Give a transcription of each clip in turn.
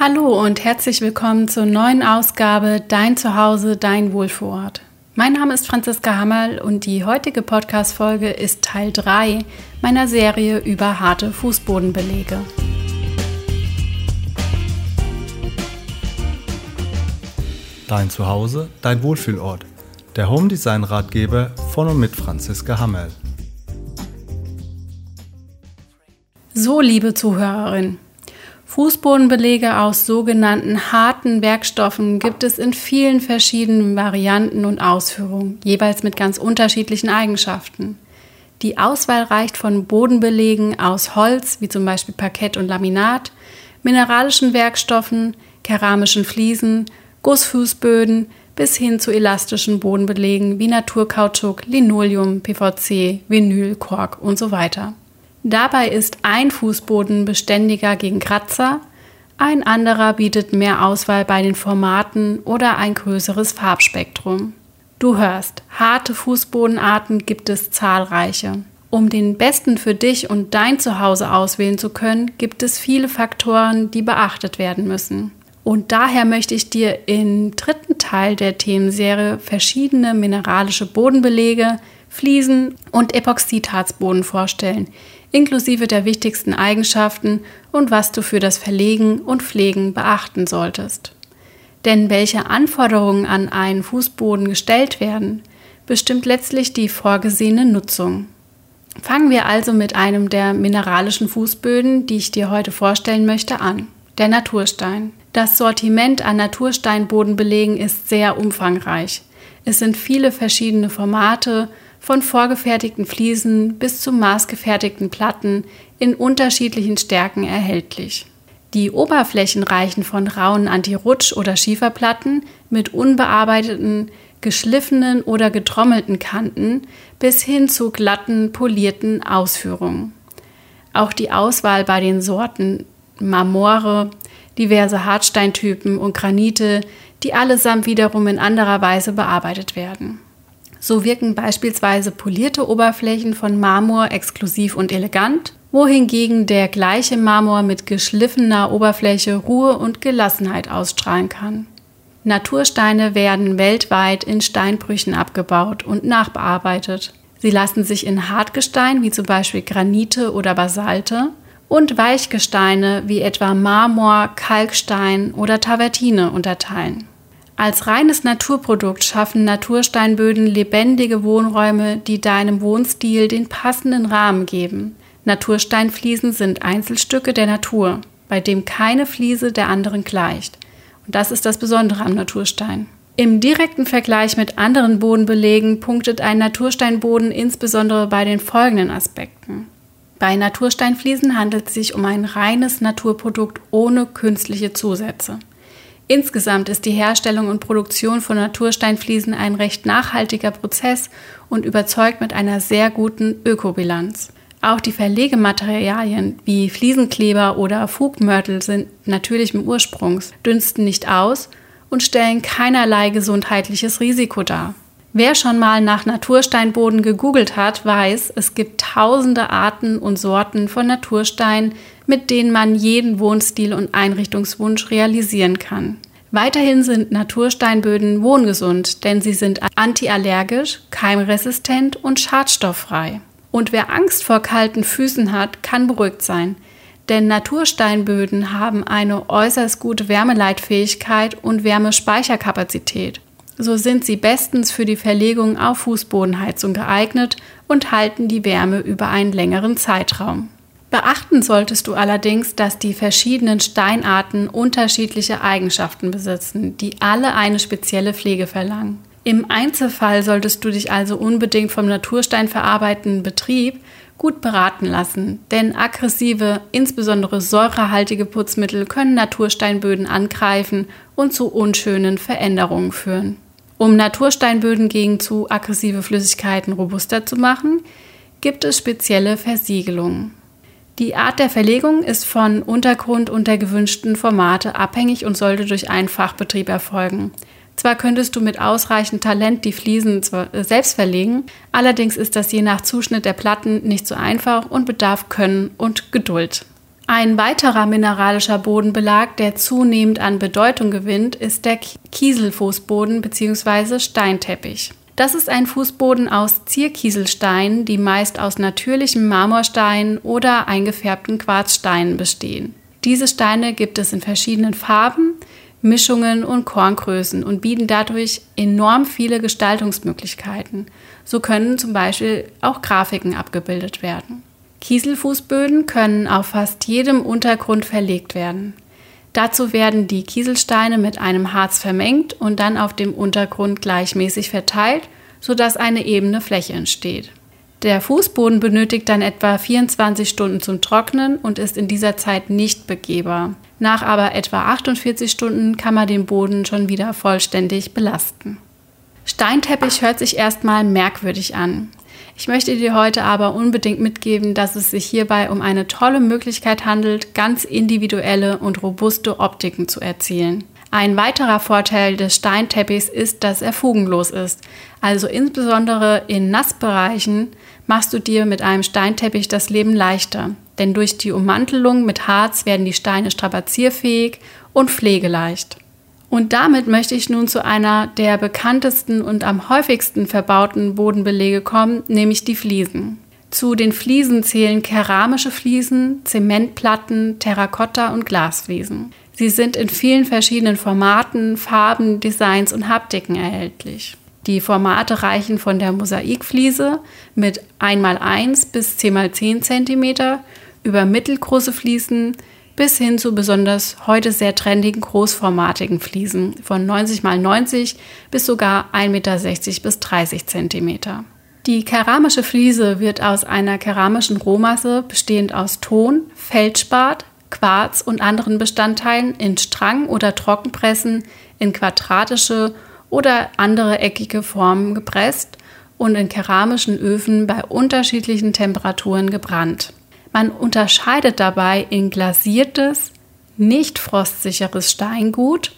Hallo und herzlich willkommen zur neuen Ausgabe Dein Zuhause, dein Wohlvorort. Mein Name ist Franziska Hammerl und die heutige Podcast-Folge ist Teil 3 meiner Serie über harte Fußbodenbelege. Dein Zuhause, dein Wohlfühlort. Der Home Design Ratgeber von und mit Franziska Hammerl. So, liebe Zuhörerin, Fußbodenbelege aus sogenannten harten Werkstoffen gibt es in vielen verschiedenen Varianten und Ausführungen, jeweils mit ganz unterschiedlichen Eigenschaften. Die Auswahl reicht von Bodenbelegen aus Holz, wie zum Beispiel Parkett und Laminat, mineralischen Werkstoffen, keramischen Fliesen, Gussfußböden bis hin zu elastischen Bodenbelegen wie Naturkautschuk, Linoleum, PVC, Vinyl, Kork und so weiter. Dabei ist ein Fußboden beständiger gegen Kratzer, ein anderer bietet mehr Auswahl bei den Formaten oder ein größeres Farbspektrum. Du hörst, harte Fußbodenarten gibt es zahlreiche. Um den besten für dich und dein Zuhause auswählen zu können, gibt es viele Faktoren, die beachtet werden müssen. Und daher möchte ich dir im dritten Teil der Themenserie verschiedene mineralische Bodenbelege, Fliesen und Epoxidharzboden vorstellen, inklusive der wichtigsten Eigenschaften und was du für das Verlegen und Pflegen beachten solltest. Denn welche Anforderungen an einen Fußboden gestellt werden, bestimmt letztlich die vorgesehene Nutzung. Fangen wir also mit einem der mineralischen Fußböden, die ich dir heute vorstellen möchte, an, der Naturstein. Das Sortiment an Natursteinbodenbelegen ist sehr umfangreich. Es sind viele verschiedene Formate, von vorgefertigten Fliesen bis zu maßgefertigten Platten in unterschiedlichen Stärken erhältlich. Die Oberflächen reichen von rauen Anti-Rutsch- oder Schieferplatten mit unbearbeiteten, geschliffenen oder getrommelten Kanten bis hin zu glatten, polierten Ausführungen. Auch die Auswahl bei den Sorten Marmore, diverse Hartsteintypen und Granite, die allesamt wiederum in anderer Weise bearbeitet werden. So wirken beispielsweise polierte Oberflächen von Marmor exklusiv und elegant, wohingegen der gleiche Marmor mit geschliffener Oberfläche Ruhe und Gelassenheit ausstrahlen kann. Natursteine werden weltweit in Steinbrüchen abgebaut und nachbearbeitet. Sie lassen sich in Hartgestein wie zum Beispiel Granite oder Basalte und Weichgesteine wie etwa Marmor, Kalkstein oder Tavertine unterteilen. Als reines Naturprodukt schaffen Natursteinböden lebendige Wohnräume, die deinem Wohnstil den passenden Rahmen geben. Natursteinfliesen sind Einzelstücke der Natur, bei dem keine Fliese der anderen gleicht. Und das ist das Besondere am Naturstein. Im direkten Vergleich mit anderen Bodenbelegen punktet ein Natursteinboden insbesondere bei den folgenden Aspekten. Bei Natursteinfliesen handelt es sich um ein reines Naturprodukt ohne künstliche Zusätze. Insgesamt ist die Herstellung und Produktion von Natursteinfliesen ein recht nachhaltiger Prozess und überzeugt mit einer sehr guten Ökobilanz. Auch die Verlegematerialien wie Fliesenkleber oder Fugmörtel sind natürlichen Ursprungs, dünsten nicht aus und stellen keinerlei gesundheitliches Risiko dar. Wer schon mal nach Natursteinboden gegoogelt hat, weiß, es gibt tausende Arten und Sorten von Naturstein, mit denen man jeden Wohnstil und Einrichtungswunsch realisieren kann. Weiterhin sind Natursteinböden wohngesund, denn sie sind antiallergisch, keimresistent und schadstofffrei. Und wer Angst vor kalten Füßen hat, kann beruhigt sein, denn Natursteinböden haben eine äußerst gute Wärmeleitfähigkeit und Wärmespeicherkapazität. So sind sie bestens für die Verlegung auf Fußbodenheizung geeignet und halten die Wärme über einen längeren Zeitraum. Beachten solltest du allerdings, dass die verschiedenen Steinarten unterschiedliche Eigenschaften besitzen, die alle eine spezielle Pflege verlangen. Im Einzelfall solltest du dich also unbedingt vom Naturstein verarbeitenden Betrieb gut beraten lassen, denn aggressive, insbesondere säurehaltige Putzmittel können Natursteinböden angreifen und zu unschönen Veränderungen führen. Um Natursteinböden gegen zu aggressive Flüssigkeiten robuster zu machen, gibt es spezielle Versiegelungen. Die Art der Verlegung ist von Untergrund und der gewünschten Formate abhängig und sollte durch einen Fachbetrieb erfolgen. Zwar könntest du mit ausreichend Talent die Fliesen äh, selbst verlegen, allerdings ist das je nach Zuschnitt der Platten nicht so einfach und bedarf Können und Geduld. Ein weiterer mineralischer Bodenbelag, der zunehmend an Bedeutung gewinnt, ist der Kieselfußboden bzw. Steinteppich. Das ist ein Fußboden aus Zierkieselsteinen, die meist aus natürlichem Marmorstein oder eingefärbten Quarzsteinen bestehen. Diese Steine gibt es in verschiedenen Farben, Mischungen und Korngrößen und bieten dadurch enorm viele Gestaltungsmöglichkeiten. So können zum Beispiel auch Grafiken abgebildet werden. Kieselfußböden können auf fast jedem Untergrund verlegt werden. Dazu werden die Kieselsteine mit einem Harz vermengt und dann auf dem Untergrund gleichmäßig verteilt, sodass eine ebene Fläche entsteht. Der Fußboden benötigt dann etwa 24 Stunden zum Trocknen und ist in dieser Zeit nicht begehbar. Nach aber etwa 48 Stunden kann man den Boden schon wieder vollständig belasten. Steinteppich hört sich erstmal merkwürdig an. Ich möchte dir heute aber unbedingt mitgeben, dass es sich hierbei um eine tolle Möglichkeit handelt, ganz individuelle und robuste Optiken zu erzielen. Ein weiterer Vorteil des Steinteppichs ist, dass er fugenlos ist. Also insbesondere in Nassbereichen machst du dir mit einem Steinteppich das Leben leichter. Denn durch die Ummantelung mit Harz werden die Steine strapazierfähig und pflegeleicht. Und damit möchte ich nun zu einer der bekanntesten und am häufigsten verbauten Bodenbelege kommen, nämlich die Fliesen. Zu den Fliesen zählen keramische Fliesen, Zementplatten, Terrakotta und Glasfliesen. Sie sind in vielen verschiedenen Formaten, Farben, Designs und Haptiken erhältlich. Die Formate reichen von der Mosaikfliese mit 1x1 bis 10x10 cm über mittelgroße Fliesen bis hin zu besonders heute sehr trendigen großformatigen Fliesen von 90 x 90 bis sogar 1,60 Meter bis 30 cm. Die keramische Fliese wird aus einer keramischen Rohmasse bestehend aus Ton, Feldspat, Quarz und anderen Bestandteilen in Strang- oder Trockenpressen in quadratische oder andere eckige Formen gepresst und in keramischen Öfen bei unterschiedlichen Temperaturen gebrannt. Man unterscheidet dabei in glasiertes, nicht frostsicheres Steingut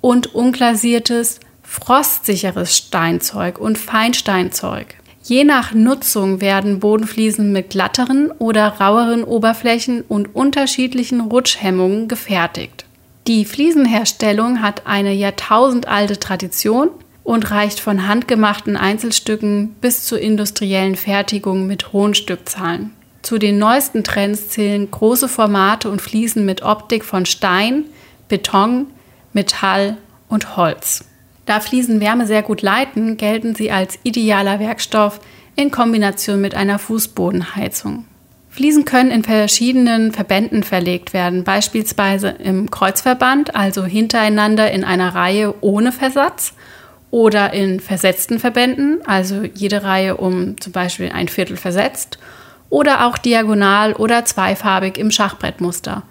und unglasiertes, frostsicheres Steinzeug und Feinsteinzeug. Je nach Nutzung werden Bodenfliesen mit glatteren oder raueren Oberflächen und unterschiedlichen Rutschhemmungen gefertigt. Die Fliesenherstellung hat eine jahrtausendalte Tradition und reicht von handgemachten Einzelstücken bis zur industriellen Fertigung mit hohen Stückzahlen. Zu den neuesten Trends zählen große Formate und Fliesen mit Optik von Stein, Beton, Metall und Holz. Da Fliesen Wärme sehr gut leiten, gelten sie als idealer Werkstoff in Kombination mit einer Fußbodenheizung. Fliesen können in verschiedenen Verbänden verlegt werden, beispielsweise im Kreuzverband, also hintereinander in einer Reihe ohne Versatz, oder in versetzten Verbänden, also jede Reihe um zum Beispiel ein Viertel versetzt, oder auch diagonal oder zweifarbig im Schachbrettmuster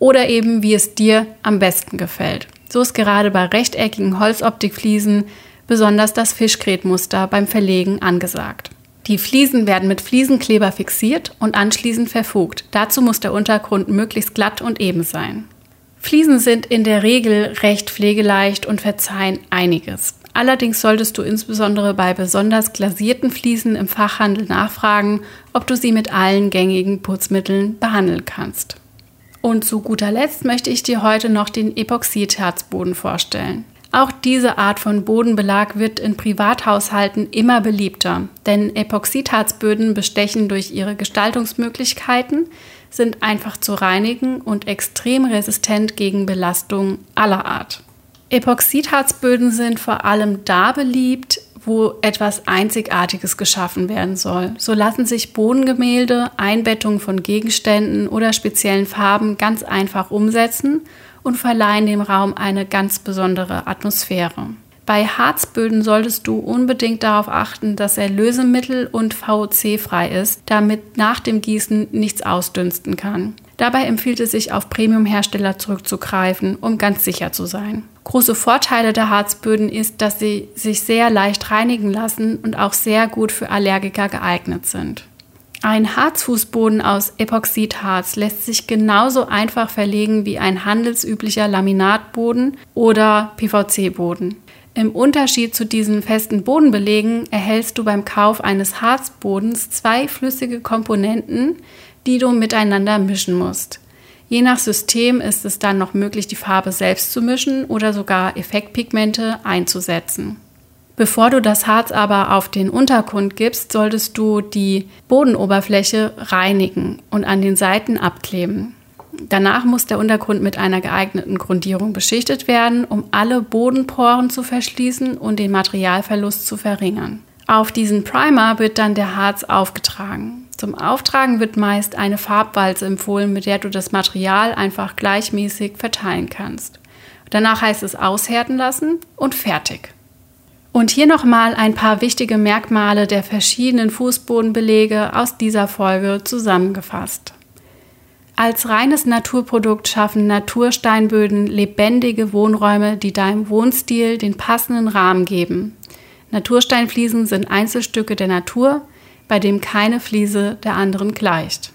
oder eben wie es dir am besten gefällt. So ist gerade bei rechteckigen Holzoptikfliesen besonders das Fischgrätmuster beim Verlegen angesagt. Die Fliesen werden mit Fliesenkleber fixiert und anschließend verfugt. Dazu muss der Untergrund möglichst glatt und eben sein. Fliesen sind in der Regel recht pflegeleicht und verzeihen einiges. Allerdings solltest du insbesondere bei besonders glasierten Fliesen im Fachhandel nachfragen, ob du sie mit allen gängigen Putzmitteln behandeln kannst. Und zu guter Letzt möchte ich dir heute noch den Epoxidharzboden vorstellen. Auch diese Art von Bodenbelag wird in Privathaushalten immer beliebter, denn Epoxidharzböden bestechen durch ihre Gestaltungsmöglichkeiten, sind einfach zu reinigen und extrem resistent gegen Belastungen aller Art. Epoxidharzböden sind vor allem da beliebt, wo etwas Einzigartiges geschaffen werden soll. So lassen sich Bodengemälde, Einbettungen von Gegenständen oder speziellen Farben ganz einfach umsetzen und verleihen dem Raum eine ganz besondere Atmosphäre. Bei Harzböden solltest du unbedingt darauf achten, dass er Lösemittel und VOC-frei ist, damit nach dem Gießen nichts ausdünsten kann. Dabei empfiehlt es sich, auf Premium-Hersteller zurückzugreifen, um ganz sicher zu sein. Große Vorteile der Harzböden ist, dass sie sich sehr leicht reinigen lassen und auch sehr gut für Allergiker geeignet sind. Ein Harzfußboden aus Epoxidharz lässt sich genauso einfach verlegen wie ein handelsüblicher Laminatboden oder PVC-Boden. Im Unterschied zu diesen festen Bodenbelegen erhältst du beim Kauf eines Harzbodens zwei flüssige Komponenten, die du miteinander mischen musst. Je nach System ist es dann noch möglich, die Farbe selbst zu mischen oder sogar Effektpigmente einzusetzen. Bevor du das Harz aber auf den Untergrund gibst, solltest du die Bodenoberfläche reinigen und an den Seiten abkleben. Danach muss der Untergrund mit einer geeigneten Grundierung beschichtet werden, um alle Bodenporen zu verschließen und den Materialverlust zu verringern. Auf diesen Primer wird dann der Harz aufgetragen. Zum Auftragen wird meist eine Farbwalze empfohlen, mit der du das Material einfach gleichmäßig verteilen kannst. Danach heißt es aushärten lassen und fertig. Und hier nochmal ein paar wichtige Merkmale der verschiedenen Fußbodenbelege aus dieser Folge zusammengefasst. Als reines Naturprodukt schaffen Natursteinböden lebendige Wohnräume, die deinem Wohnstil den passenden Rahmen geben. Natursteinfliesen sind Einzelstücke der Natur, bei dem keine Fliese der anderen gleicht.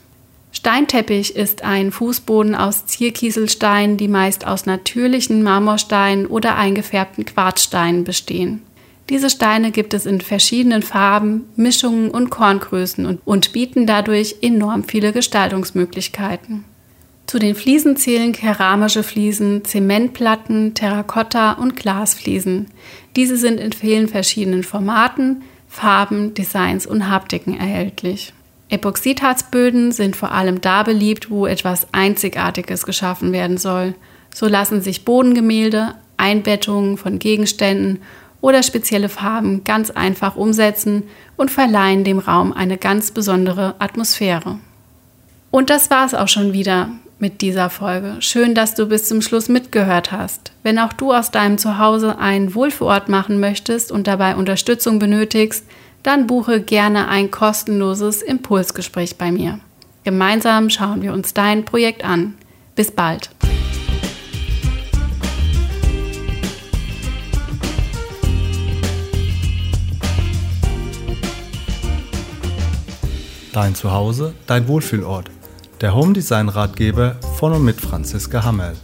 Steinteppich ist ein Fußboden aus Zierkieselsteinen, die meist aus natürlichen Marmorsteinen oder eingefärbten Quarzsteinen bestehen. Diese Steine gibt es in verschiedenen Farben, Mischungen und Korngrößen und, und bieten dadurch enorm viele Gestaltungsmöglichkeiten. Zu den Fliesen zählen keramische Fliesen, Zementplatten, Terrakotta und Glasfliesen. Diese sind in vielen verschiedenen Formaten, Farben, Designs und Haptiken erhältlich. Epoxidharzböden sind vor allem da beliebt, wo etwas Einzigartiges geschaffen werden soll. So lassen sich Bodengemälde, Einbettungen von Gegenständen oder spezielle Farben ganz einfach umsetzen und verleihen dem Raum eine ganz besondere Atmosphäre. Und das war es auch schon wieder mit dieser Folge. Schön, dass du bis zum Schluss mitgehört hast. Wenn auch du aus deinem Zuhause einen Wohlfühlort machen möchtest und dabei Unterstützung benötigst, dann buche gerne ein kostenloses Impulsgespräch bei mir. Gemeinsam schauen wir uns dein Projekt an. Bis bald. Dein Zuhause, dein Wohlfühlort der Home Design Ratgeber von und mit Franziska Hammerl.